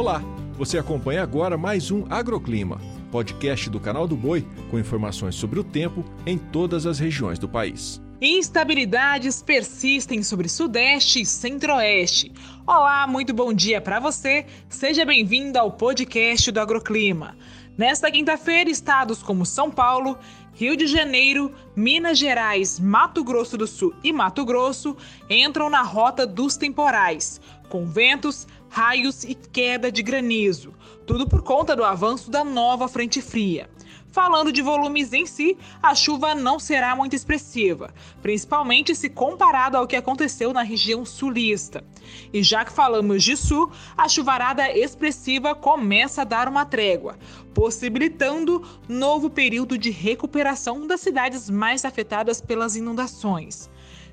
Olá, você acompanha agora mais um Agroclima, podcast do canal do Boi com informações sobre o tempo em todas as regiões do país. Instabilidades persistem sobre Sudeste e Centro-Oeste. Olá, muito bom dia para você. Seja bem-vindo ao podcast do Agroclima. Nesta quinta-feira, estados como São Paulo, Rio de Janeiro, Minas Gerais, Mato Grosso do Sul e Mato Grosso entram na rota dos temporais, com ventos, raios e queda de granizo, tudo por conta do avanço da nova frente fria. Falando de volumes em si, a chuva não será muito expressiva, principalmente se comparado ao que aconteceu na região sulista. E já que falamos de sul, a chuvarada expressiva começa a dar uma trégua, possibilitando novo período de recuperação das cidades mais afetadas pelas inundações.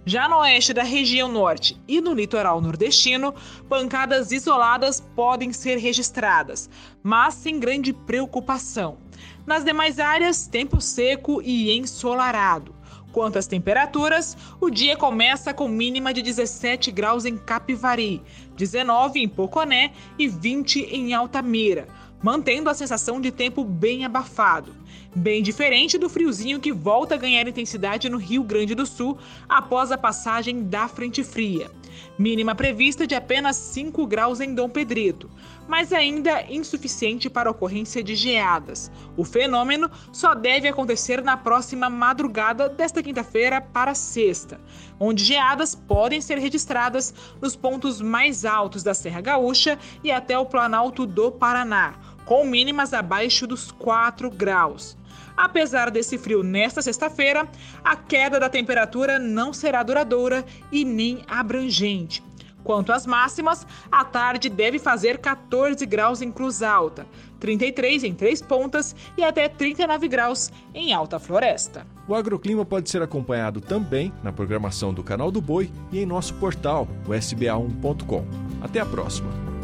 Já no oeste da região norte e no litoral nordestino, pancadas isoladas podem ser registradas, mas sem grande preocupação. Nas demais áreas, tempo seco e ensolarado. Quanto às temperaturas, o dia começa com mínima de 17 graus em Capivari, 19 em Poconé e 20 em Altamira, mantendo a sensação de tempo bem abafado. Bem diferente do friozinho que volta a ganhar intensidade no Rio Grande do Sul após a passagem da frente fria. Mínima prevista de apenas 5 graus em Dom Pedrito, mas ainda insuficiente para a ocorrência de geadas. O fenômeno só deve acontecer na próxima madrugada desta quinta-feira para sexta, onde geadas podem ser registradas nos pontos mais altos da Serra Gaúcha e até o Planalto do Paraná, com mínimas abaixo dos 4 graus. Apesar desse frio nesta sexta-feira, a queda da temperatura não será duradoura e nem abrangente. Quanto às máximas, a tarde deve fazer 14 graus em Cruz Alta, 33 em Três Pontas e até 39 graus em Alta Floresta. O agroclima pode ser acompanhado também na programação do Canal do Boi e em nosso portal, o sba1.com. Até a próxima!